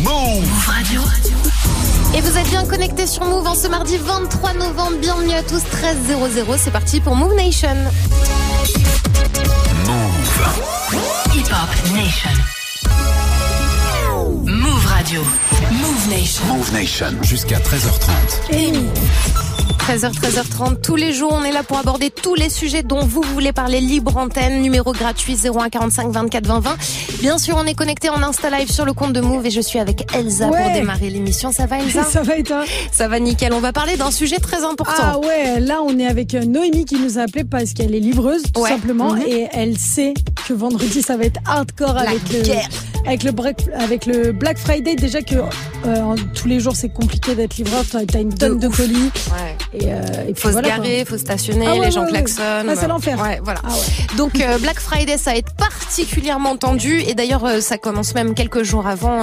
Move Radio. Et vous êtes bien connectés sur Move en ce mardi 23 novembre. Bienvenue à tous, 13 00. C'est parti pour Move Nation. Move. Hip Hop Nation. Move Radio. Move Nation. Move Nation. Jusqu'à 13h30. 13h, 13h30, tous les jours, on est là pour aborder tous les sujets dont vous voulez parler. Libre antenne, numéro gratuit 0145 24 20 20. Bien sûr, on est connecté en Insta Live sur le compte de Move et je suis avec Elsa pour démarrer l'émission. Ça va Elsa Ça va et toi? Ça va nickel. On va parler d'un sujet très important. Ah ouais, là on est avec Noémie qui nous a appelé parce qu'elle est livreuse tout Ouais. simplement Mhm. et elle sait que vendredi ça va être hardcore La avec le avec le Black, avec le Black Friday déjà que euh, tous les jours c'est compliqué d'être livreur, t'as as une tonne de, colis Ouais. Et, euh, et puis Faut voilà, se quoi. garer, faut stationner, Ah ouais, les gens ouais, ouais. klaxonnent. Ah, c'est l'enfer. Ouais, voilà. Ah. Donc euh, Black Friday, ça va être particulièrement tendu et d'ailleurs euh, ça commence même quelques jours avant.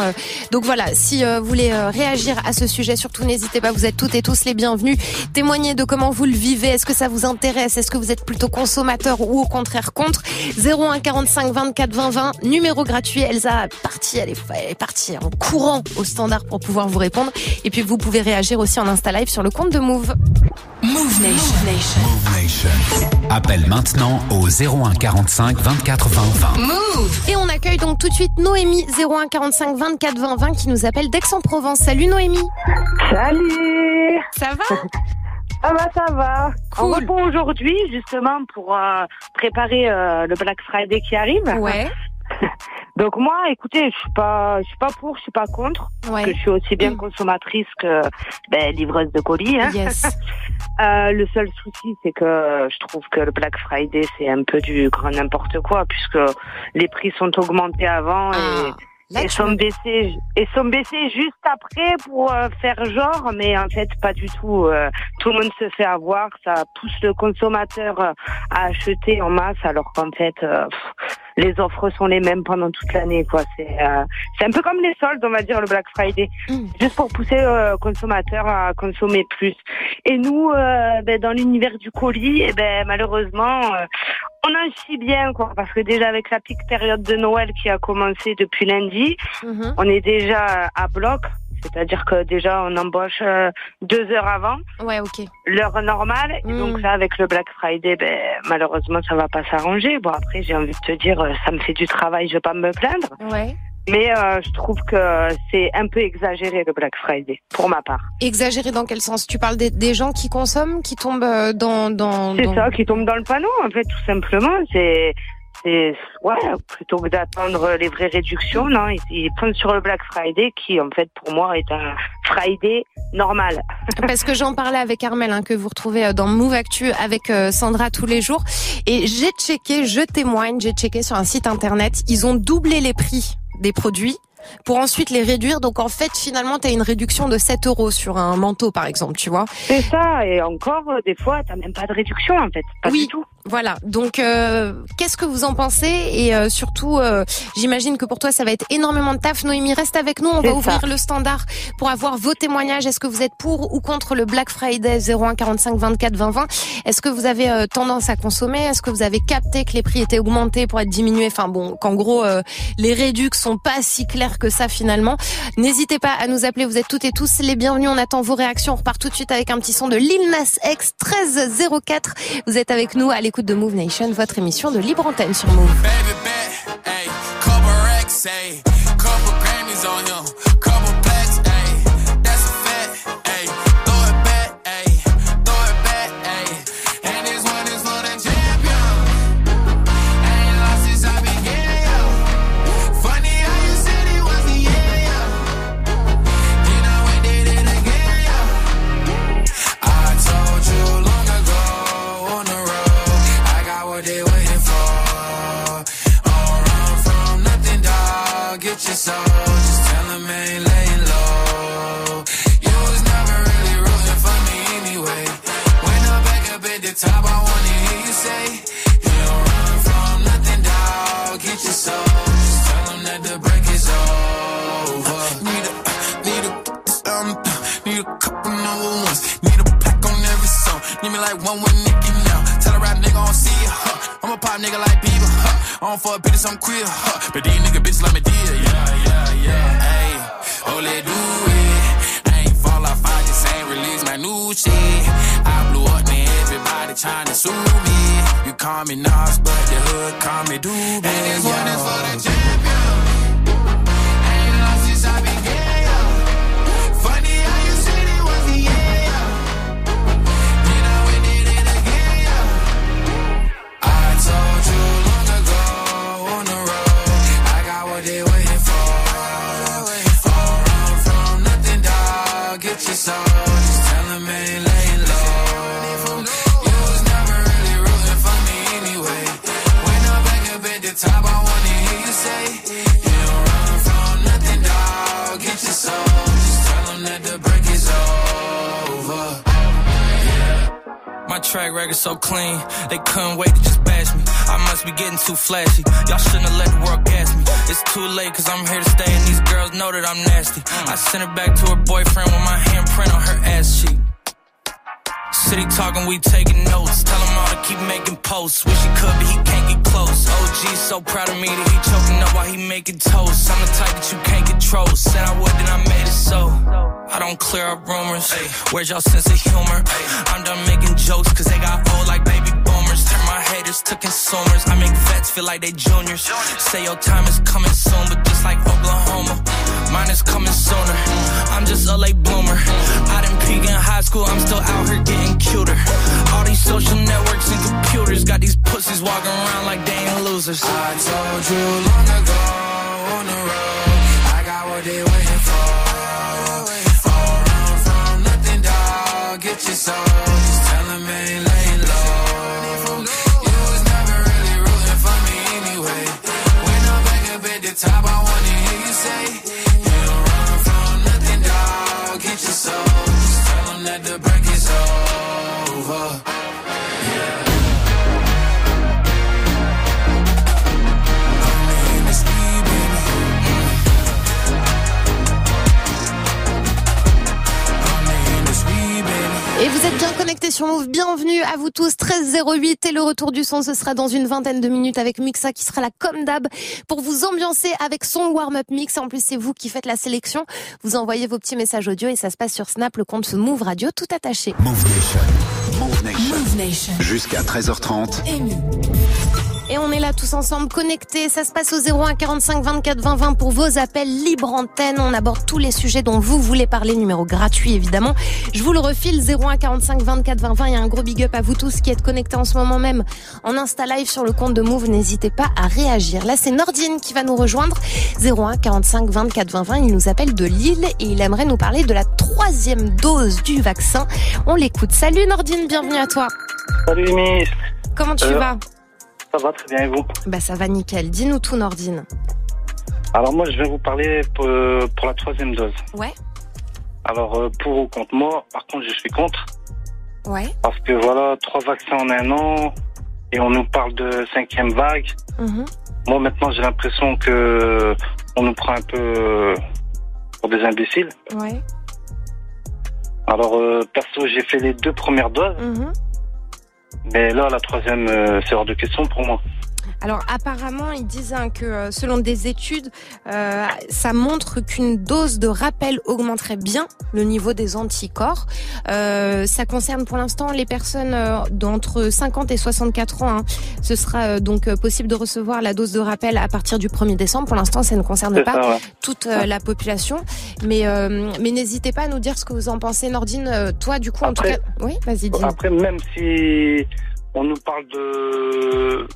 donc voilà, si vous voulez réagir à ce sujet, surtout n'hésitez pas, vous êtes toutes et tous les bienvenus. Témoignez de comment vous le vivez, est-ce que ça vous intéresse, est-ce que vous êtes plutôt consommateur ou au contraire contre? 01 45 24 20 20, numéro gratuit. Elsa est partie, elle est, elle est partie en courant au standard pour pouvoir vous répondre. Et puis vous pouvez réagir aussi en Insta Live sur le compte de Move. Move Nation. Move Nation. Appelle maintenant au 01 45 24 20 20. Move. Et on accueille donc tout de suite Noémie 01 45 24 20 20 qui nous appelle d'Aix-en-Provence. Salut Noémie. Salut Ça va? Ça va, ça va. On Cool. répond aujourd'hui justement pour euh, préparer euh, le Black Friday qui arrive. Ouais. Donc moi, écoutez, je suis pas, je suis pas pour, je suis pas contre. Parce que Ouais. je suis aussi bien Mm. consommatrice que ben, livreuse de colis. Hein. Yes. Euh, le seul souci, c'est que je trouve que le Black Friday, c'est un peu du grand n'importe quoi, puisque les prix sont augmentés avant et Ah, et sont baissés et sont baissés juste après pour euh, faire genre mais en fait pas du tout euh, tout le monde se fait avoir ça pousse le consommateur euh, à acheter en masse alors qu'en fait euh, pff, les offres sont les mêmes pendant toute l'année quoi. C'est euh, un peu comme les soldes on va dire le Black Friday. Mm. juste pour pousser le consommateur à consommer plus. Et nous euh, ben, dans l'univers du colis et ben malheureusement euh, on en chie bien quoi. Parce que déjà avec la pique période de Noël qui a commencé depuis lundi Mhm. on est déjà à bloc, c'est-à-dire que déjà on embauche euh, deux heures avant Ouais, ok. l'heure normale. Et donc là, avec le Black Friday, ben, malheureusement, ça va pas s'arranger. Bon, après, j'ai envie de te dire, euh, ça me fait du travail, je vais pas me plaindre. Ouais. Mais euh, je trouve que c'est un peu exagéré le Black Friday, pour ma part. Exagéré dans quel sens? Tu parles des, des gens qui consomment, qui tombent euh, dans. dans, C'est dans- ça qui tombe dans le panneau, en fait, tout simplement. C'est, c'est, ouais, plutôt que d'attendre les vraies réductions, non, ils, ils prennent sur le Black Friday, qui, en fait, pour moi, est un Friday normal. Parce que j'en parlais avec Armel, hein, que vous retrouvez euh, dans Move Actu avec euh, Sandra tous les jours. Et j'ai checké, je témoigne, j'ai checké sur un site internet, ils ont doublé les prix des produits pour ensuite les réduire. Donc en fait, finalement, tu as une réduction de 7 euros sur un manteau, par exemple, tu vois. C'est ça, et encore, euh, des fois, t'as même pas de réduction, en fait. Pas Oui. du tout. Voilà. Donc, euh, qu'est-ce que vous en pensez Et euh, surtout, euh, j'imagine que pour toi, ça va être énormément de taf. Noémie, reste avec nous. On va ouvrir ça. le standard pour avoir vos témoignages. Est-ce que vous êtes pour ou contre le Black Friday 01 45 24 20 20 Est-ce que vous avez euh, tendance à consommer? Est-ce que vous avez capté que les prix étaient augmentés pour être diminués? Enfin bon, qu'en gros, euh, les réducs sont pas si clairs que ça finalement. N'hésitez pas à nous appeler. Vous êtes toutes et tous les bienvenus. On attend vos réactions. On repart tout de suite avec un petit son de Lil Nas X 1304. Vous êtes avec nous à l'écoute de Move Nation, votre émission de libre antenne sur Move. You say, You don't run from nothing, dog. Get your soul, just tell them that the break is over. Need a, need a, um, need a couple number ones. Need a pack on every song. Need me like one with Nicky now. Tell a rap nigga I don't see ya. Huh. I'm a pop nigga like Bieber. Huh. I don't fuck bitches, I'm queer. Huh. But these nigga bitches like me dear. Yeah, yeah, yeah. Ayy. oh let do it. I ain't fall off, I just ain't release my new shit. I blew up, everybody trying to sue me. You call me Nas, but the hood call me Doobie. And this one is for the champion. Ain't lost since I began. yo. Funny how you said it was the top, I wanna hear you say, You don't run from nothing, dog. Get your soul, just tell 'em that the break is over. My track record so clean, they couldn't wait to just bash me. I must be getting too flashy. Y'all shouldn't have let the world gas me. It's too late, cause I'm here to stay, and these girls know that I'm nasty. I sent her back to her boyfriend with my handprint on her ass cheek. City talking, we taking notes. Tell him all to keep making posts. Wish he could, but he can't get close. OG so proud of me that he choking up while he making toast. I'm the type that you can't control. Said I would, then I made it so. I don't clear up rumors. Where's y'all sense of humor? I'm done making jokes, cause they got old like baby boomers. Turn my haters to consumers. I make vets feel like they juniors. Say your time is coming soon, but just like Oklahoma, mine is coming sooner. I'm just a late bloomer. I didn't peak in high school, I'm still out here getting walking around like they ain't losers. I told you long ago on the road, I got what they waiting for. All from nothing, dog. Get your soul, just tell 'em ain't laying low. You was never really rooting for me anyway. When I'm back up at the top, connectés sur Move. Bienvenue à vous tous. 1308 et le retour du son, ce sera dans une vingtaine de minutes avec Muxa qui sera là comme d'hab pour vous ambiancer avec son warm-up mix. En plus, c'est vous qui faites la sélection. Vous envoyez vos petits messages audio et ça se passe sur Snap, le compte Move Radio, tout attaché. Move Nation. Move Nation. Move Nation. Jusqu'à 13h30. Ému. Et on est là tous ensemble connectés. Ça se passe au 01 45 24 20 20 pour vos appels libre antenne. On aborde tous les sujets dont vous voulez parler. Numéro gratuit évidemment. Je vous le refile 01 45 24 20 20. Il y a un gros big up à vous tous qui êtes connectés en ce moment même en Insta Live sur le compte de Move. N'hésitez pas à réagir. Là c'est Nordine qui va nous rejoindre. 01 45 24 20 20. Il nous appelle de Lille et il aimerait nous parler de la troisième dose du vaccin. On l'écoute. Salut Nordine, bienvenue à toi. Salut Miss, Comment tu Euh, vas? Ça va très bien et vous Bah ça va nickel. Dis-nous tout Nordine. Alors moi je vais vous parler pour, euh, pour la troisième dose. Ouais. Alors euh, pour ou contre? Moi, par contre je suis contre Ouais. parce que voilà, trois vaccins en un an et on nous parle de cinquième vague. Mhm. Moi maintenant j'ai l'impression que on nous prend un peu euh, pour des imbéciles. Ouais. Alors euh, perso j'ai fait les deux premières doses, Mhm. Mais là la troisième euh, c'est hors de question pour moi. Alors apparemment, ils disent hein, que euh, selon des études, euh, ça montre qu'une dose de rappel augmenterait bien le niveau des anticorps. Euh, ça concerne pour l'instant les personnes euh, d'entre 50 et 64 ans. hein. Ce sera donc possible de recevoir la dose de rappel à partir du 1er décembre. Pour l'instant, ça ne concerne pas ça, ouais. toute la population. Mais, euh, mais n'hésitez pas à nous dire ce que vous en pensez. Nordine, toi du coup, en tout cas... Oui, vas-y, dis Après, même si on nous parle de,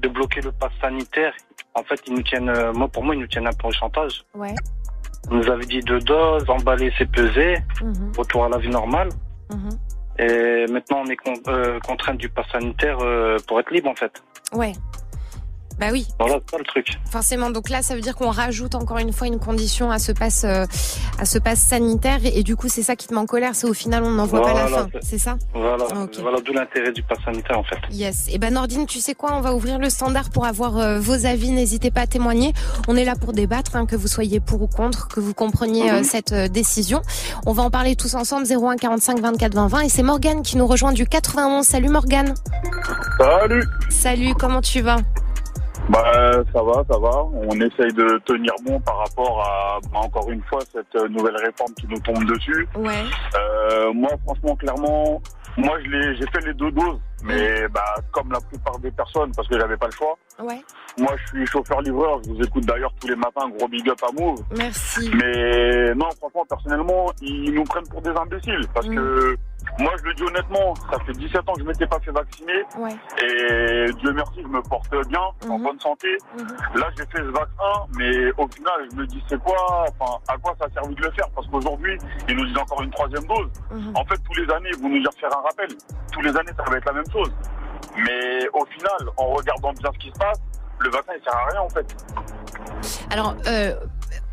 de bloquer le pass sanitaire, en fait, ils nous tiennent, euh, moi, pour moi, ils nous tiennent un peu au chantage. Ouais. On nous avait dit deux doses, emballer, c'est peser, Mhm, retour à la vie normale. mhm. Et maintenant, on est con, euh, contraint du pass sanitaire euh, pour être libre, en fait. Ouais. Bah oui, Voilà, c'est le truc. Forcément, donc là, ça veut dire qu'on rajoute encore une fois une condition à ce pass, euh, à ce pass sanitaire, et, du coup, c'est ça qui te met en colère, c'est au final, on n'en voit pas la Voilà, fin, c'est- ça Voilà, Ok. voilà d'où l'intérêt du pass sanitaire, en fait. Yes. Et ben Nordine, tu sais quoi? On va ouvrir le standard pour avoir euh, vos avis. N'hésitez pas à témoigner. On est là pour débattre, hein, que vous soyez pour ou contre, que vous compreniez euh, Mhm. cette euh, décision. On va en parler tous ensemble. 01 45 24 20 20. Et c'est Morgane qui nous rejoint du 91. Salut Morgane. Salut Salut. Comment tu vas? Bah ça va, ça va. On essaye de tenir bon par rapport à bah, encore une fois cette euh, nouvelle réforme qui nous tombe dessus. Ouais. Euh, moi franchement clairement, moi je j'ai fait les deux doses, mais bah comme la plupart des personnes parce que j'avais pas le choix. Ouais. Moi je suis chauffeur livreur, je vous écoute d'ailleurs tous les matins, gros big up à Move. Merci. Mais non, franchement, personnellement, ils nous prennent pour des imbéciles. Parce que moi, je le dis honnêtement, ça fait 17 ans que je m'étais pas fait vacciner. Ouais. Et Dieu merci, je me porte bien, en bonne santé. Là, j'ai fait ce vaccin, mais au final, je me dis, c'est quoi Enfin, à quoi ça a servi de le faire? Parce qu'aujourd'hui, ils nous disent encore une troisième dose. En fait, tous les années, ils vont nous dire faire un rappel. Tous les années, ça va être la même chose. Mais au final, en regardant bien ce qui se passe, le vaccin, il sert à rien, en fait. Alors, euh,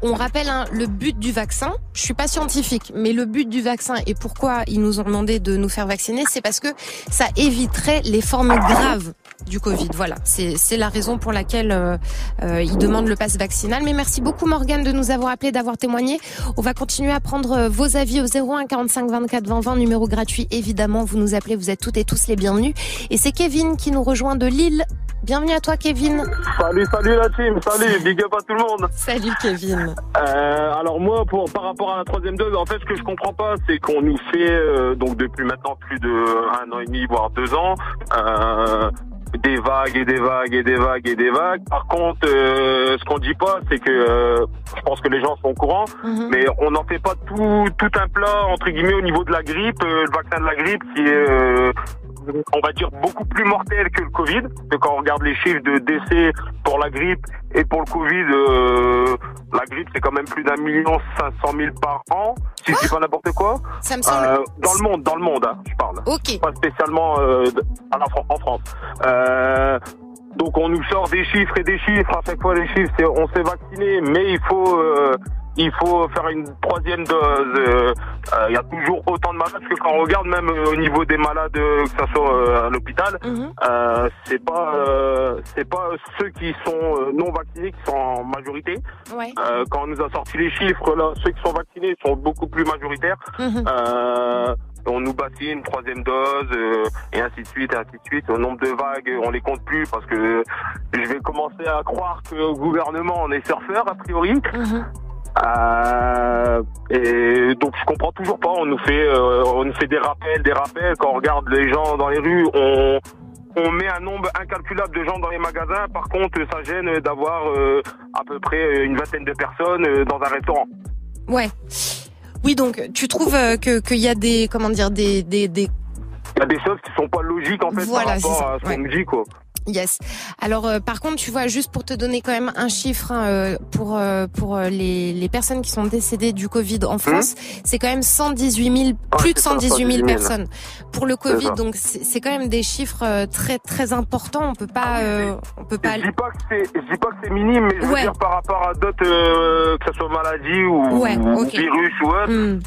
on rappelle hein, le but du vaccin. Je suis pas scientifique, mais le but du vaccin et pourquoi ils nous ont demandé de nous faire vacciner, c'est parce que ça éviterait les formes graves du Covid. Voilà, c'est la raison pour laquelle euh, euh, ils demandent le pass vaccinal. Mais merci beaucoup Morgane de nous avoir appelé, d'avoir témoigné. On va continuer à prendre euh, vos avis au 01 45 24 20 20, numéro gratuit évidemment. Vous nous appelez, vous êtes toutes et tous les bienvenus. Et c'est Kevin qui nous rejoint de Lille. Bienvenue à toi Kevin. Salut, salut la team, salut, big up à tout le monde. Salut Kevin. Euh, alors moi, pour par rapport à la troisième dose, en fait, ce que je comprends pas, c'est qu'on nous fait euh, donc depuis maintenant plus de un an et demi, voire deux ans, euh, des vagues et des vagues et des vagues et des vagues. Par contre, euh, ce qu'on dit pas, c'est que euh, je pense que les gens sont au courant, mais on n'en fait pas tout tout un plat entre guillemets au niveau de la grippe, euh, le vaccin de la grippe qui est euh, on va dire beaucoup plus mortel que le Covid. Parce quand on regarde les chiffres de décès pour la grippe et pour le Covid, euh, la grippe c'est quand même plus d'un million cinq cent mille par an. Si je dis pas n'importe quoi. Ça me semble- Euh, dans le monde, dans le monde, hein, je parle. Ok. Pas spécialement euh, à la Fran- en France. Euh, donc on nous sort des chiffres et des chiffres. À chaque fois les chiffres, on s'est vacciné, mais il faut euh, il faut faire une troisième dose. Euh, euh, Il y a toujours autant de malades que quand on regarde même euh, au niveau des malades, euh, que ce soit euh, à l'hôpital, euh, c'est pas euh, c'est pas ceux qui sont euh, non vaccinés qui sont en majorité. Ouais. Euh, quand on nous a sorti les chiffres, là, ceux qui sont vaccinés sont beaucoup plus majoritaires. Mhm. Euh, on nous bassine une troisième dose euh, et ainsi de suite, et ainsi de suite. Au nombre de vagues, on les compte plus parce que je vais commencer à croire qu'au gouvernement on est surfeur a priori. Euh, et donc je comprends toujours pas. On nous fait, euh, on nous fait des rappels, des rappels. Quand on regarde les gens dans les rues, on met un nombre incalculable de gens dans les magasins. Par contre, ça gêne d'avoir à peu près une vingtaine de personnes dans un restaurant. Ouais. Oui, donc tu trouves euh, que qu'il y a des comment dire des des des Il y a des choses qui sont pas logiques en fait Voilà, par rapport à ce qu'on ouais. me dit quoi. Yes. Alors euh, par contre, tu vois, juste pour te donner quand même un chiffre hein, euh, pour euh, pour euh, les les personnes qui sont décédées du Covid en France, c'est quand même 118 000 plus de c'est ça, 118 000 118 000. personnes pour le Covid. Donc c'est quand même des chiffres euh, très très importants. On peut pas euh, on peut pas. Je dis pas que c'est, je dis pas que c'est minime, mais je veux dire par rapport à d'autres, euh, que ce soit maladie ou, Ouais, ou ok. virus ou autre, Hmm.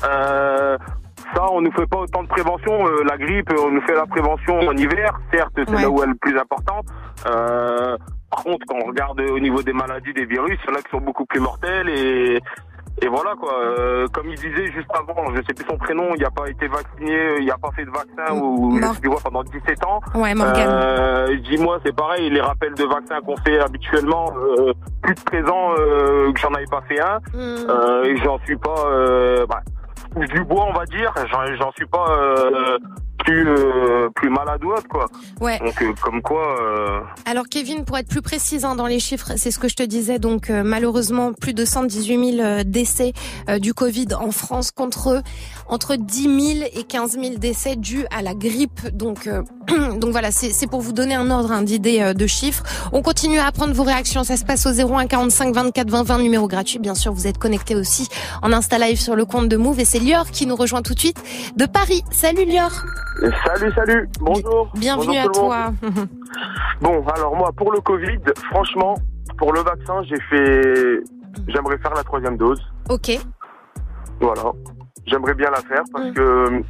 Euh, ça on nous fait pas autant de prévention. Euh, la grippe, on nous fait la prévention en hiver, certes c'est Ouais. là où elle est le plus importante. Euh, par contre, quand on regarde au niveau des maladies, des virus, il y en a qui sont beaucoup plus mortels et et voilà quoi. Euh, comme il disait juste avant, je sais plus son prénom, il n'a pas été vacciné, il n'a pas fait de vaccin ou je sais plus quoi pendant 17 ans. Ouais, Morgane. Euh, Dis-moi, c'est pareil, les rappels de vaccins qu'on fait habituellement, euh, plus de 13 ans euh, que j'en avais pas fait un, Hmm. euh, et j'en suis pas, euh, bah, du bois on va dire, j'en j'en suis pas euh, plus euh, plus quoi. Ouais. Donc euh, comme quoi. Euh, Alors Kevin, pour être plus précise hein, dans les chiffres, c'est ce que je te disais. Donc euh, malheureusement, plus de 118 000 euh, décès euh, du Covid en France contre entre 10 000 et 15 000 décès dus à la grippe. Donc euh, donc voilà, c'est pour vous donner un ordre hein, d'idée euh, de chiffres. On continue à apprendre vos réactions. Ça se passe au 01 45 24 20 20 numéro gratuit. Bien sûr, vous êtes connectés aussi en Insta Live sur le compte de Move et c'est Lior qui nous rejoint tout de suite de Paris. Salut Lior. Salut, salut, bonjour. Bienvenue Bonjour à toi. Bon, alors moi, pour le Covid, franchement, pour le vaccin, j'ai fait. J'aimerais faire la troisième dose. ok. Voilà. J'aimerais bien la faire parce que euh,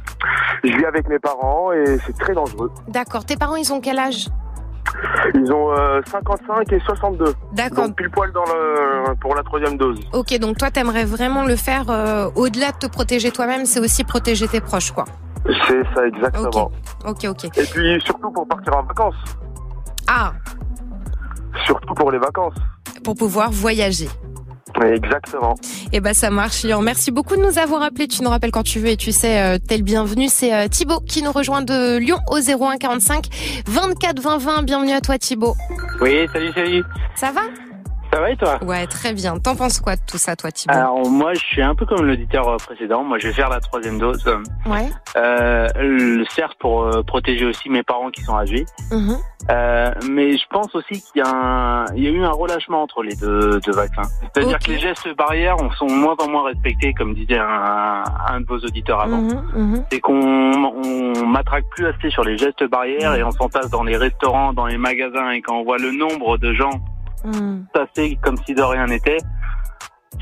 je vis avec mes parents et c'est très dangereux. D'accord. Tes parents, ils ont quel âge? Ils ont euh, 55 et 62. D'accord. Donc pile poil dans le, pour la troisième dose. Ok, donc toi, t'aimerais vraiment le faire euh, au-delà de te protéger toi-même, c'est aussi protéger tes proches, quoi. C'est ça, exactement. Ok, ok. Et puis surtout pour partir en vacances. Ah, Surtout pour les vacances. Pour pouvoir voyager. Exactement. Eh ben ça marche, Lian. Merci beaucoup de nous avoir appelés. Tu nous rappelles quand tu veux et tu sais, euh, t'es le bienvenu. C'est euh, Thibaut qui nous rejoint de Lyon au 01 45 24 20 20. Bienvenue à toi, Thibaut. Oui, salut, salut. Ça va? Ça va et toi Ouais, très bien. T'en penses quoi de tout ça, toi, Thibaut Alors moi, je suis un peu comme l'auditeur euh, précédent. Moi, je vais faire la troisième dose. Ouais. Euh, le- certes pour euh, protéger aussi mes parents qui sont âgés. Mhm. Euh, mais je pense aussi qu'il y, a un- il y a eu un relâchement entre les deux, deux vaccins. C'est-à-dire que les gestes barrières on- sont moins en moins respectés, comme disait un, un de vos auditeurs avant. Mhm, mhm. C'est qu'on on matraque plus assez sur les gestes barrières et on s'entasse dans les restaurants, dans les magasins et quand on voit le nombre de gens Mhm. tasser comme si de rien n'était,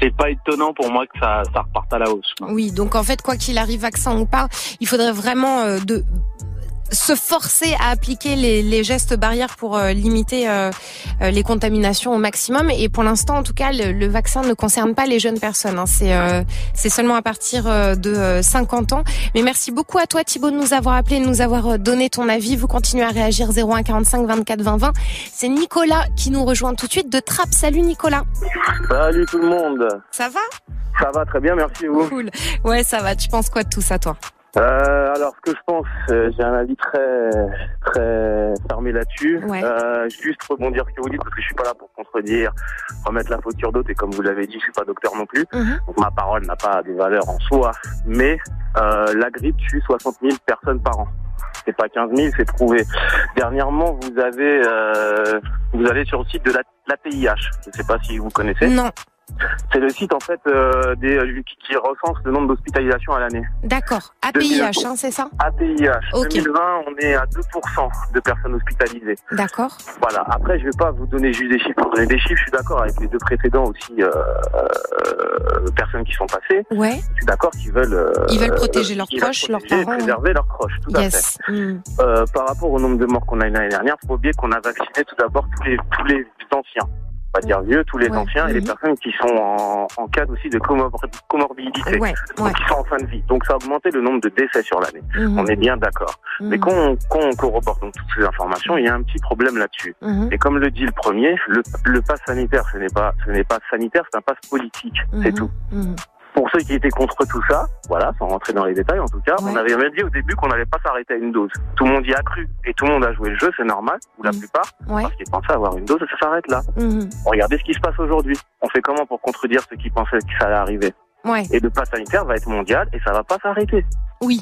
c'est pas étonnant pour moi que ça, ça reparte à la hausse. Oui, donc en fait, quoi qu'il arrive, vaccin ou pas, il faudrait vraiment euh, de se forcer à appliquer les, les gestes barrières pour euh, limiter euh, euh, les contaminations au maximum. Et pour l'instant, en tout cas, le, le vaccin ne concerne pas les jeunes personnes. hein. C'est euh, c'est seulement à partir euh, de euh, 50 ans. Mais merci beaucoup à toi, Thibaut, de nous avoir appelé, de nous avoir donné ton avis. Vous continuez à réagir 01 45 24 20 20. C'est Nicolas qui nous rejoint tout de suite de Trappes. Salut Nicolas. Salut tout le monde. Ça va? Ça va très bien, merci vous. Cool. Ouais, ça va. Tu penses quoi de tout ça, toi? Euh, alors, ce que je pense, euh, j'ai un avis très, très fermé là-dessus. Ouais. Euh, juste rebondir ce que vous dites, parce que je suis pas là pour contredire, remettre la faute sur d'autres, et comme vous l'avez dit, je suis pas docteur non plus. Mhm. Donc, ma parole n'a pas des valeurs en soi. Mais euh, la grippe tue 60 000 personnes par an. C'est pas 15 000, c'est prouvé. Dernièrement, vous avez, euh, vous allez sur le site de la, l'APIH. Je sais pas si vous connaissez. Non. C'est le site en fait euh, des, qui, recense le nombre d'hospitalisations à l'année. D'accord. APIH, hein, c'est ça APIH. Ok. 2020, on est à 2% de personnes hospitalisées. D'accord. Voilà. Après, je vais pas vous donner juste des chiffres pour donner des chiffres. Je suis d'accord avec les deux précédents aussi, euh, euh, personnes qui sont passées. Ouais. Je suis d'accord qu'ils veulent. euh, Ils veulent protéger leurs proches, leurs parents, préserver leurs proches. Tout à Yes. fait. Mm. Euh, par rapport au nombre de morts qu'on a eu l'année dernière, faut pas oublier qu'on a vacciné tout d'abord tous les tous les anciens. On va dire vieux, tous les Ouais. anciens et les personnes qui sont en, en cas aussi de comor- comorbidité, Ouais, donc ouais. qui sont en fin de vie. Donc ça a augmenté le nombre de décès sur l'année. Mhm. On est bien d'accord. Mhm. Mais quand on, quand on corrobore donc toutes ces informations, il y a un petit problème là-dessus. Mhm. Et comme le dit le premier, le, le pass sanitaire, ce n'est pas ce n'est pas sanitaire, c'est un pass politique, c'est tout. Pour ceux qui étaient contre tout ça, voilà, sans rentrer dans les détails en tout cas, on avait même dit au début qu'on n'allait pas s'arrêter à une dose. Tout le monde y a cru et tout le monde a joué le jeu, c'est normal, ou la plupart, Ouais. parce qu'ils pensaient avoir une dose et ça s'arrête là. Mhm. Regardez ce qui se passe aujourd'hui. On fait comment pour contredire ceux qui pensaient que ça allait arriver? Ouais. Et le pass sanitaire va être mondial et ça va pas s'arrêter. Oui.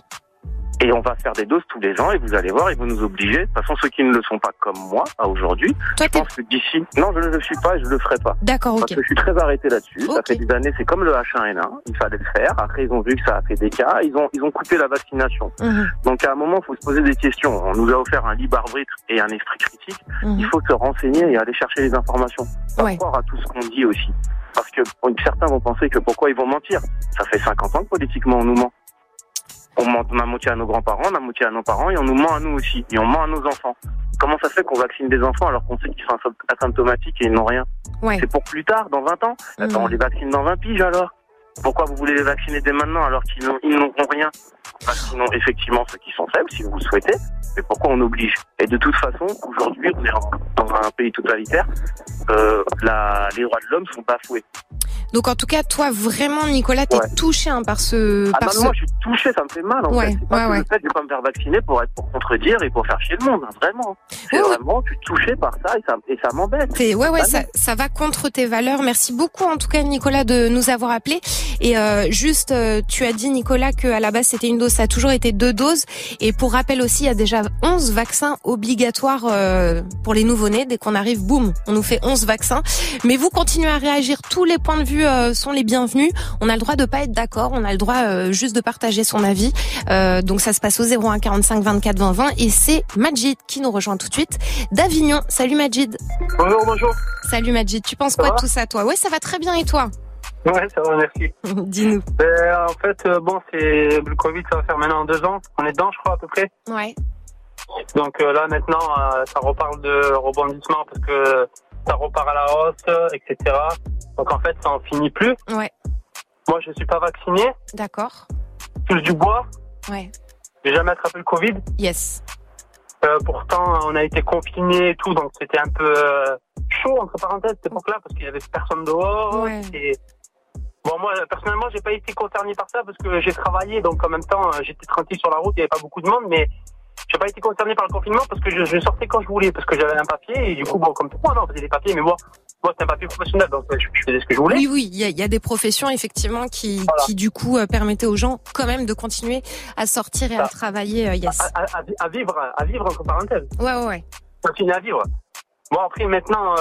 Et on va faire des doses tous les ans et vous allez voir, ils vont nous obliger. De toute façon, ceux qui ne le sont pas comme moi, à aujourd'hui, je pense que d'ici... Non, je ne le suis pas et je le ferai pas. D'accord, Parce ok. que je suis très arrêté là-dessus. Ça fait des années, c'est comme le H1N1. Il fallait le faire. Après, ils ont vu que ça a fait des cas. Ils ont, ils ont coupé la vaccination. Mhm. Donc, à un moment, il faut se poser des questions. On nous a offert un libre arbitre et un esprit critique. Mhm. Il faut se renseigner et aller chercher les informations. Ouais. croire à tout ce qu'on dit aussi. Parce que certains vont penser que pourquoi ils vont mentir? Ça fait 50 ans que politiquement on nous ment. On, ment, on a menti à nos grands-parents, on a menti à nos parents et on nous ment à nous aussi. Et on ment à nos enfants. Comment ça se fait qu'on vaccine des enfants alors qu'on sait qu'ils sont asymptomatiques et ils n'ont rien Ouais. C'est pour plus tard, dans 20 ans Attends, on les vaccine dans 20 piges alors Pourquoi vous voulez les vacciner dès maintenant alors qu'ils n'ont ils n'ont rien Vaccinons effectivement ceux qui sont faibles si vous le souhaitez, mais pourquoi on oblige Et de toute façon, aujourd'hui, on est dans un pays totalitaire, euh, la, les droits de l'homme sont bafoués. Donc en tout cas, toi vraiment, Nicolas, t'es Ouais. touché hein, par ce. Ah par non, ce... moi je suis touché, ça me fait mal en Ouais, fait. C'est pas ouais, que le fait de pas me faire vacciner pour être pour contredire et pour faire chier le monde, hein, vraiment. C'est vraiment, je suis touché par ça et ça, et ça m'embête. Ouais, ouais, ça, ça va contre tes valeurs. Merci beaucoup, en tout cas, Nicolas, de nous avoir appelés. Et euh, juste, euh, tu as dit, Nicolas, que à la base c'était une dose. Ça a toujours été deux doses. Et pour rappel aussi, il y a déjà 11 vaccins obligatoires euh, pour les nouveau-nés. Dès qu'on arrive, boum, on nous fait 11 vaccins. Mais vous continuez à réagir. Tous les points de vue sont les bienvenus. On a le droit de pas être d'accord. On a le droit euh, juste de partager son avis. Euh, donc ça se passe au 01 45 24 20 20. Et c'est Majid qui nous rejoint tout de suite d'Avignon. Salut Majid. Bonjour, bonjour. Salut Majid, tu penses Ça quoi de tout ça toi? Ouais, ça va très bien et toi? Ouais, ça va, merci. Dis-nous. Ben, en fait, euh, bon, c'est le Covid, ça va faire maintenant deux ans. On est dedans, je crois, à peu près. Ouais. Donc euh, là, maintenant, euh, ça reparle de rebondissement parce que ça repart à la hausse, etc. Donc en fait, ça en finit plus. Ouais. Moi, je suis pas vacciné. D'accord. Touche du bois. Ouais. J'ai jamais attrapé le Covid. Yes. Euh, pourtant, on a été confinés et tout, donc c'était un peu euh, chaud, entre parenthèses, cette époque-là, parce qu'il y avait personne dehors. Ouais. Et... Bon, moi, personnellement, j'ai pas été concerné par ça parce que j'ai travaillé, donc en même temps, euh, j'étais tranquille sur la route, il y avait pas beaucoup de monde, mais j'ai pas été concerné par le confinement parce que je, je sortais quand je voulais, parce que j'avais un papier, et du coup, bon, comme tout le monde, on faisait des papiers, mais moi, moi, c'était un papier professionnel, donc euh, je, je faisais ce que je voulais. Oui, oui, il y a, il y a des professions effectivement qui, qui du coup euh, permettaient aux gens quand même de continuer à sortir et à travailler. euh, yes. à, à- à vivre, à vivre entre parenthèses. Ouais, ouais, ouais. Continuer à vivre. Bon après maintenant,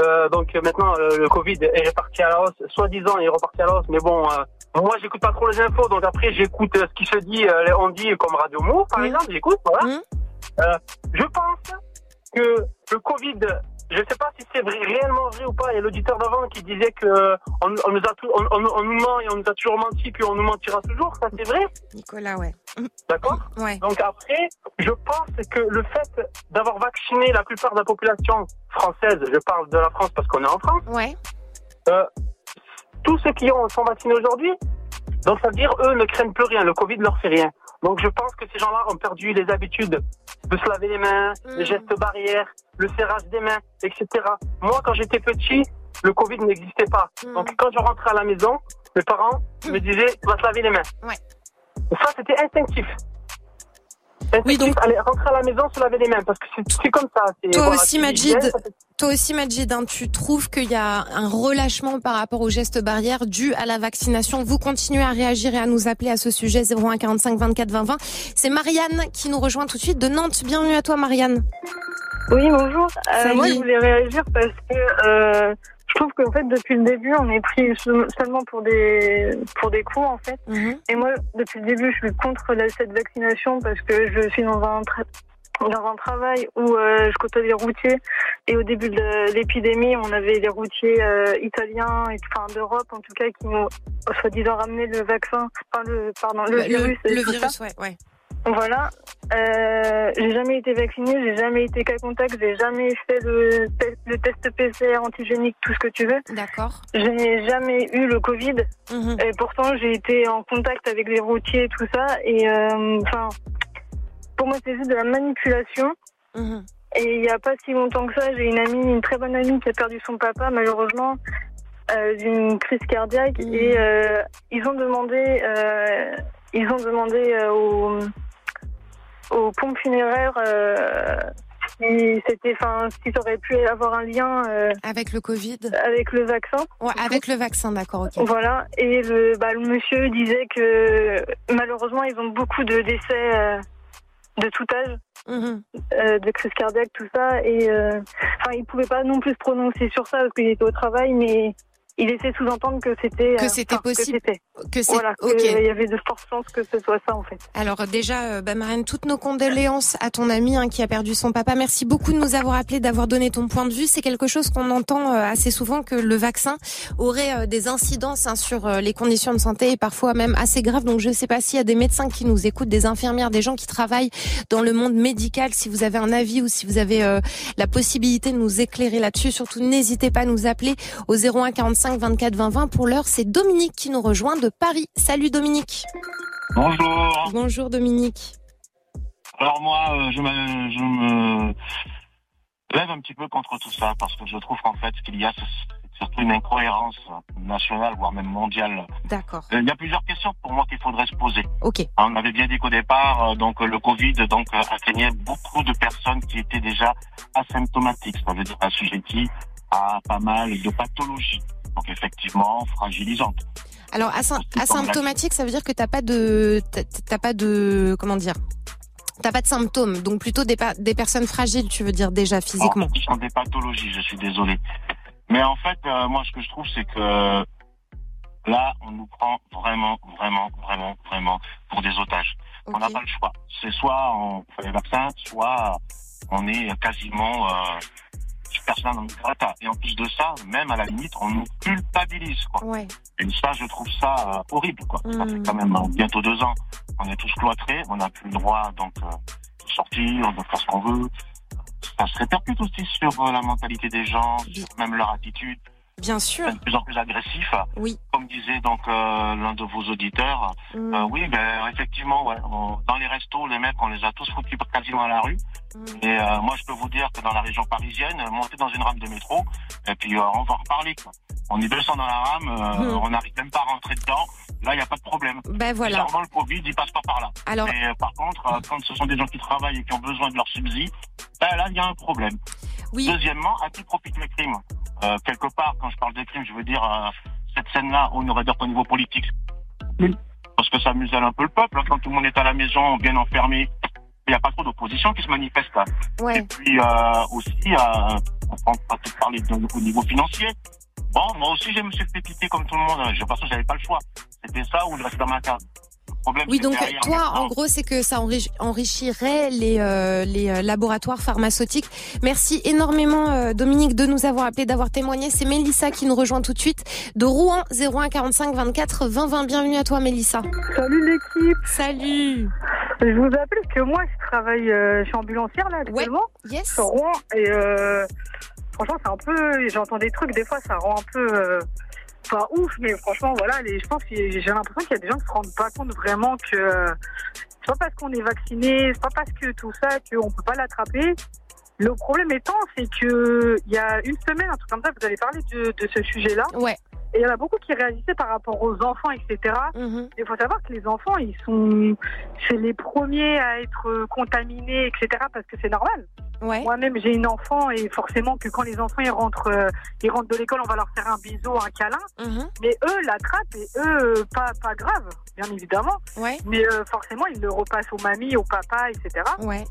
euh, donc maintenant le Covid est reparti à la hausse, soi-disant il est reparti à la hausse, mais bon, moi j'écoute pas trop les infos, donc après j'écoute ce qui se dit, on dit comme Radio Mou par exemple, j'écoute, voilà. Euh, je pense que le Covid, je sais pas si c'est vrai- réellement vrai ou pas, il y a l'auditeur d'avant qui disait que on, on nous a tout, on, on- on nous ment et on nous a toujours menti, puis on nous mentira toujours, ça c'est vrai? Nicolas, ouais. D'accord? Ouais. Donc après, je pense que le fait d'avoir vacciné la plupart de la population française, je parle de la France parce qu'on est en France, Ouais. euh, tous ceux qui ont, sont vaccinés aujourd'hui, donc ça veut dire eux ne craignent plus rien, le Covid ne leur fait rien. Donc je pense que ces gens-là ont perdu les habitudes de se laver les mains, les gestes barrières, le serrage des mains, etc. Moi, quand j'étais petit, le Covid n'existait pas. Donc quand je rentrais à la maison, mes parents me disaient, tu vas te laver les mains. Ouais. Ça, c'était instinctif. Oui, donc aller rentrer à la maison, se laver les mains, parce que c'est c'est comme ça. Toi voilà, aussi, Majid, fait- toi aussi, Majid, hein, tu trouves qu'il y a un relâchement par rapport aux gestes barrières dû à la vaccination. Vous continuez à réagir et à nous appeler à ce sujet 01 45 24 20 20. C'est Marianne qui nous rejoint tout de suite de Nantes. Bienvenue à toi, Marianne. Oui, bonjour. Euh, moi, je voulais réagir parce que euh, je trouve qu'en fait, depuis le début, on est pris se- seulement pour des pour des coups, en fait. Et moi, depuis le début, je suis contre la, cette vaccination parce que je suis dans un tra- dans un travail où euh, je côtoie des routiers et au début de l'épidémie, on avait des routiers euh, italiens et enfin d'Europe en tout cas qui nous soi-disant ramené le vaccin, enfin le pardon le, Le- virus. et le tout virus, ça. ouais, ouais. Voilà. Euh, j'ai jamais été vaccinée, j'ai jamais été cas contact, j'ai jamais fait le, te- le test PCR antigénique, tout ce que tu veux. D'accord. Je n'ai jamais eu le Covid. Mhm. Et pourtant, j'ai été en contact avec les routiers et tout ça. Et euh, enfin, pour moi, c'est juste de la manipulation. Mhm. Et il n'y a pas si longtemps que ça, j'ai une amie, une très bonne amie qui a perdu son papa, malheureusement, euh, d'une crise cardiaque. Et euh, ils ont demandé, ils ont demandé aux, aux pompes funéraires euh, si c'était, enfin, ça aurait pu avoir un lien euh, avec le Covid, avec le vaccin. Ouais, avec le vaccin, d'accord, ok. Voilà. Et le, bah, le monsieur disait que malheureusement, ils ont beaucoup de décès euh, de tout âge, Mhm. euh, de crise cardiaque, tout ça. Et enfin, il pouvait pas non plus se prononcer sur ça parce qu'il était au travail, mais il laissait sous-entendre que c'était Que euh, c'était enfin, possible. Que, voilà. qu'il y avait de fortes chances que ce soit ça en fait. Alors déjà, euh, bah, Marianne, toutes nos condoléances à ton ami hein, qui a perdu son papa. Merci beaucoup de nous avoir appelé, d'avoir donné ton point de vue. C'est quelque chose qu'on entend euh, assez souvent que le vaccin aurait des incidences hein, sur les conditions de santé et parfois même assez graves. Donc je ne sais pas s'il y a des médecins qui nous écoutent, des infirmières, des gens qui travaillent dans le monde médical. Si vous avez un avis ou si vous avez euh, la possibilité de nous éclairer là-dessus, surtout n'hésitez pas à nous appeler au 01 45 24 20 20. Pour l'heure, c'est Dominique qui nous rejoint de Paris. Salut Dominique. Bonjour. Bonjour Dominique. Alors moi, euh, je, me, je me lève un petit peu contre tout ça parce que je trouve qu'en fait, ce qu'il y a, c'est surtout une incohérence nationale, voire même mondiale. D'accord. Euh, Il y a plusieurs questions pour moi qu'il faudrait se poser. Ok. On avait bien dit qu'au départ, euh, donc le Covid donc atteignait beaucoup de personnes qui étaient déjà asymptomatiques, ça veut dire assujetties à pas mal de pathologies, donc effectivement fragilisantes. Alors asymptomatique, ça veut dire que t'as pas de t'as- pas de comment dire? T'as pas de symptômes, donc plutôt des, personnes fragiles, tu veux dire déjà physiquement. Ce sont des pathologies, je suis désolé. Mais en fait, euh, moi, ce que je trouve, c'est que là, on nous prend vraiment, vraiment, vraiment, vraiment pour des otages. On n'a pas le choix. C'est soit on fait les vaccins, soit on est quasiment euh, persona non grata. Et en plus de ça, même à la limite, on nous culpabilise. Quoi. Ouais. Et ça, je trouve ça euh, horrible. Quoi. Ça fait quand même euh, bientôt deux ans. On est tous cloîtrés, on n'a plus le droit donc euh, de sortir, de faire ce qu'on veut. Ça se répercute aussi sur euh, la mentalité des gens, sur même leur attitude. Bien sûr. de plus en plus agressif. Oui. Comme disait donc euh, l'un de vos auditeurs. Mm. Euh, oui, ben effectivement, ouais, on- dans les restos, les mecs, on les a tous foutus quasiment à la rue. Mm. Et euh, moi, je peux vous dire que dans la région parisienne, monter dans une rame de métro, et puis on va en reparler. Quoi. On est 200 dans la rame, Mm. on n'arrive même pas à rentrer dedans. Là, il n'y a pas de problème. Ben voilà. Bizarrement, le Covid, il passe pas par là. Alors- Mais par contre, quand ce sont des gens qui travaillent et qui ont besoin de leur subside, ben là, il y a un problème. Oui. Deuxièmement, à qui profite le crime euh, Quelque part, quand je parle de crime, je veux dire, euh, cette scène-là, on aurait dire qu'au niveau politique, parce que ça muselle un peu le peuple, hein, quand tout le monde est à la maison, bien enfermé, il n'y a pas trop d'opposition qui se manifeste. Ouais. Et puis euh, aussi, euh, on va peut-être parler de- au niveau financier. Bon, moi aussi, je me suis fait piquer comme tout le monde. Je pense que j'avais pas le choix. C'était ça ou je restais dans ma case. Problème, Oui, donc derrière, toi, maintenant, en gros, c'est que ça enri- enrichirait les, euh, les euh, laboratoires pharmaceutiques. Merci énormément, euh, Dominique, de nous avoir appelé, d'avoir témoigné. C'est Mélissa qui nous rejoint tout de suite de Rouen, 01 45 24 20 20. Bienvenue à toi, Mélissa. Salut l'équipe. Salut. Je vous appelle parce que moi je travaille, euh, je suis ambulancière là actuellement. Yes. Sur Rouen et euh, franchement c'est un peu, j'entends des trucs des fois ça rend un peu euh, pas ouf mais franchement voilà, les, je pense que j'ai l'impression qu'il y a des gens qui se rendent pas compte vraiment que euh, c'est pas parce qu'on est vacciné, c'est pas parce que tout ça qu'on peut pas l'attraper. Le problème étant, c'est que il y a une semaine, un truc comme ça, vous avez parlé de, de ce sujet-là. Ouais. Et il y en a beaucoup qui réagissaient par rapport aux enfants, etc. Mhm. Il faut savoir que les enfants, ils sont, c'est les premiers à être contaminés, etc. Parce que c'est normal. Ouais. Moi-même, j'ai une enfant et forcément que quand les enfants ils rentrent, euh, ils rentrent de l'école, on va leur faire un bisou, un câlin. Mhm. Mais eux l'attrapent et eux, euh, pas, pas grave, bien évidemment. Ouais. Mais euh, forcément, ils le repassent aux mamies, au papa, etc. Ouais.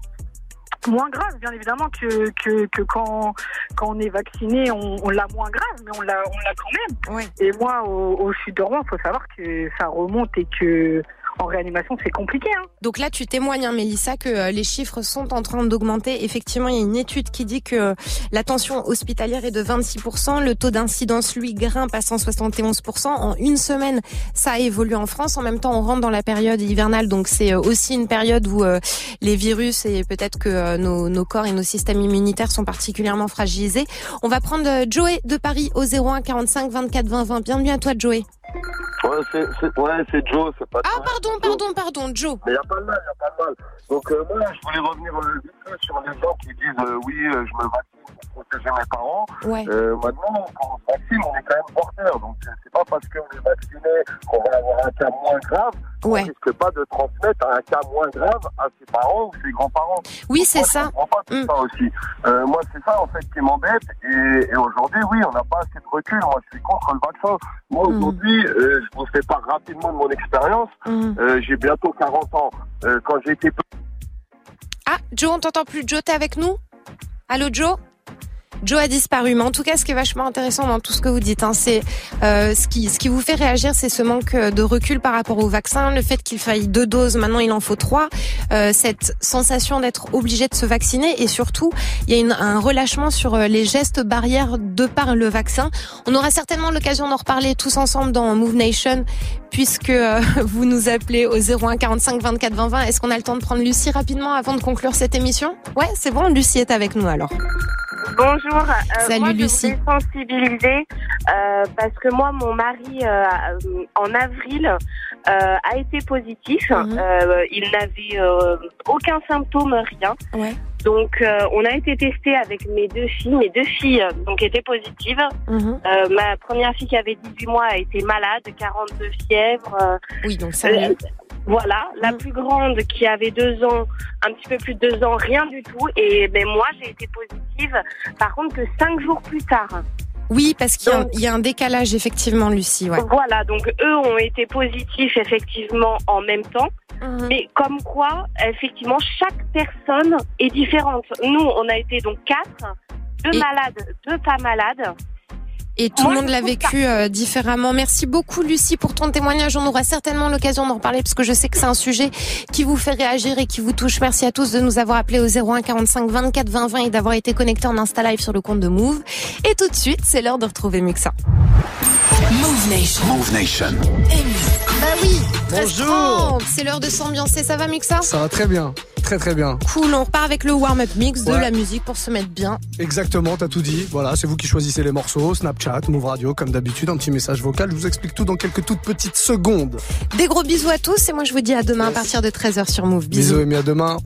Moins grave, bien évidemment, que, que, que quand, quand on est vacciné, on, on l'a moins grave, mais on l'a, on l'a quand même. Et moi, au, au sud de Rouen, il faut savoir que ça remonte et que en réanimation, c'est compliqué. Hein. Donc là, tu témoignes, hein, Mélissa, que euh, les chiffres sont en train d'augmenter. Effectivement, il y a une étude qui dit que euh, la tension hospitalière est de 26%. Le taux d'incidence, lui, grimpe à 171%. En une semaine, ça a évolué en France. En même temps, on rentre dans la période hivernale. Donc c'est euh, aussi une période où les virus et peut-être que nos, nos corps et nos systèmes immunitaires sont particulièrement fragilisés. On va prendre Joey de Paris au 01 45 24 20 20. Bienvenue à toi, Joey. Ouais, c'est, ouais, Joe, c'est pas Ah, pardon, pardon, pardon, Joe. Mais il n'y a pas de mal, il a pas de mal. Donc, euh, moi, je voulais revenir euh, vite sur les gens qui disent euh, oui, je me vaccine pour protéger mes parents. Ouais. Maintenant, quand on se vaccine, on est quand même porteur. Donc, c'est pas parce qu'on est vacciné qu'on va avoir un cas moins grave. Ouais. On risque pas de transmettre un cas moins grave à ses parents ou ses grands-parents. Oui, c'est je ça. comprends pas tout ça aussi. Moi, c'est ça, en fait, qui m'embête. Et, et aujourd'hui, oui, on n'a pas assez de recul. Moi, je suis contre le vaccin. Moi, aujourd'hui, euh, je vous fais part rapidement de mon expérience. Euh, j'ai bientôt 40 ans. Euh, quand j'ai été Ah, Joe, on t'entend plus. Joe, t'es avec nous? Allô, Joe? Joe a disparu, mais en tout cas, ce qui est vachement intéressant dans tout ce que vous dites, hein, c'est euh, ce qui ce qui vous fait réagir, c'est ce manque de recul par rapport au vaccin, le fait qu'il faille deux doses, maintenant il en faut trois, euh, cette sensation d'être obligé de se vacciner, et surtout, il y a une, un relâchement sur euh, les gestes barrières de par le vaccin. On aura certainement l'occasion d'en reparler tous ensemble dans Move Nation, puisque euh, vous nous appelez au 01 45 24 20 20. Est-ce qu'on a le temps de prendre Lucie rapidement avant de conclure cette émission? Ouais, c'est bon, Lucie est avec nous alors. Bonjour. euh, Salut, moi, je Lucie. voulais sensibiliser euh, parce que moi, mon mari, euh, en avril, euh, a été positif. Mhm. Euh, il n'avait euh, aucun symptôme, rien. Ouais. Donc, euh, on a été testé avec mes deux filles. Mes deux filles euh, donc étaient positives. Mhm. Euh, ma première fille qui avait 18 mois a été malade, 42 fièvres. euh, Oui, donc sérieux. voilà, la plus grande qui avait deux ans, un petit peu plus de deux ans, rien du tout. Et ben moi, j'ai été positive, par contre que cinq jours plus tard. Oui, parce qu'il y, a un- il y a un décalage effectivement, Lucie. Ouais. Voilà, donc eux ont été positifs effectivement en même temps. Mhm. Mais comme quoi, effectivement, chaque personne est différente. Nous, on a été donc quatre, deux malades, deux pas malades. Et tout Moi, le monde l'a vécu euh, différemment. Merci beaucoup, Lucie, pour ton témoignage. On aura certainement l'occasion d'en reparler parce que je sais que c'est un sujet qui vous fait réagir et qui vous touche. Merci à tous de nous avoir appelés au 01 45 24 20 20 et d'avoir été connectés en Insta Live sur le compte de Move. Et tout de suite, c'est l'heure de retrouver Muxa. Move Nation. Move Nation. Bah oui, Bonjour. 13h30, c'est l'heure de s'ambiancer. Ça va que ça Ça va très bien, très très bien. Cool, on repart avec le warm-up mix de Ouais. la musique pour se mettre bien. Exactement, t'as tout dit. Voilà, c'est vous qui choisissez les morceaux. Snapchat, Move Radio, comme d'habitude, un petit message vocal. Je vous explique tout dans quelques toutes petites secondes. Des gros bisous à tous et moi je vous dis à demain à partir de 13h sur Move. Bisous. Bisous et à demain.